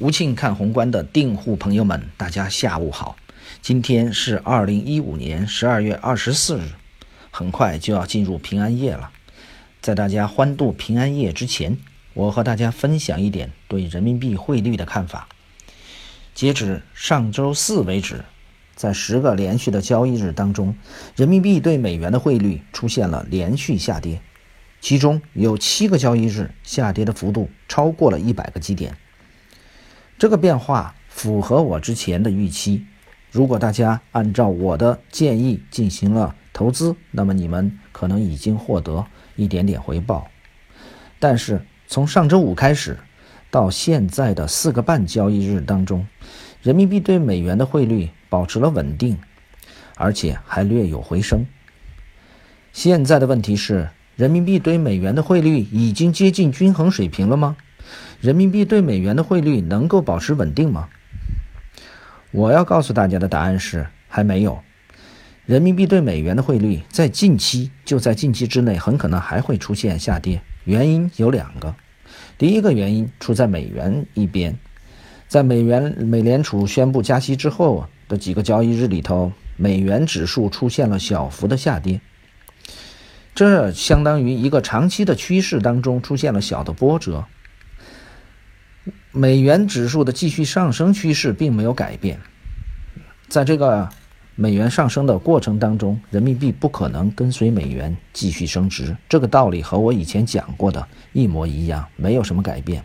吴庆看宏观的订户朋友们，大家下午好。今天是二零一五年十二月二十四日，很快就要进入平安夜了。在大家欢度平安夜之前，我和大家分享一点对人民币汇率的看法。截止上周四为止，在十个连续的交易日当中，人民币对美元的汇率出现了连续下跌，其中有七个交易日下跌的幅度超过了一百个基点。这个变化符合我之前的预期。如果大家按照我的建议进行了投资，那么你们可能已经获得一点点回报。但是从上周五开始到现在的四个半交易日当中，人民币对美元的汇率保持了稳定，而且还略有回升。现在的问题是，人民币对美元的汇率已经接近均衡水平了吗？人民币对美元的汇率能够保持稳定吗？我要告诉大家的答案是还没有。人民币对美元的汇率在近期就在近期之内很可能还会出现下跌，原因有两个。第一个原因出在美元一边，在美元美联储宣布加息之后的几个交易日里头，美元指数出现了小幅的下跌，这相当于一个长期的趋势当中出现了小的波折。美元指数的继续上升趋势并没有改变，在这个美元上升的过程当中，人民币不可能跟随美元继续升值。这个道理和我以前讲过的一模一样，没有什么改变。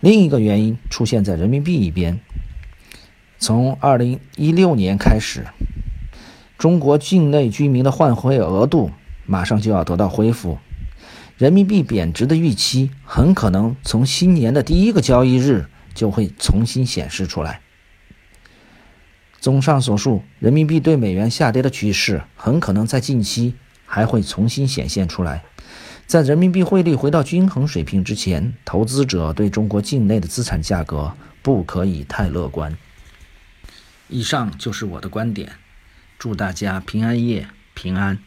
另一个原因出现在人民币一边，从二零一六年开始，中国境内居民的换汇额度马上就要得到恢复。人民币贬值的预期很可能从新年的第一个交易日就会重新显示出来。综上所述，人民币对美元下跌的趋势很可能在近期还会重新显现出来。在人民币汇率回到均衡水平之前，投资者对中国境内的资产价格不可以太乐观。以上就是我的观点，祝大家平安夜平安。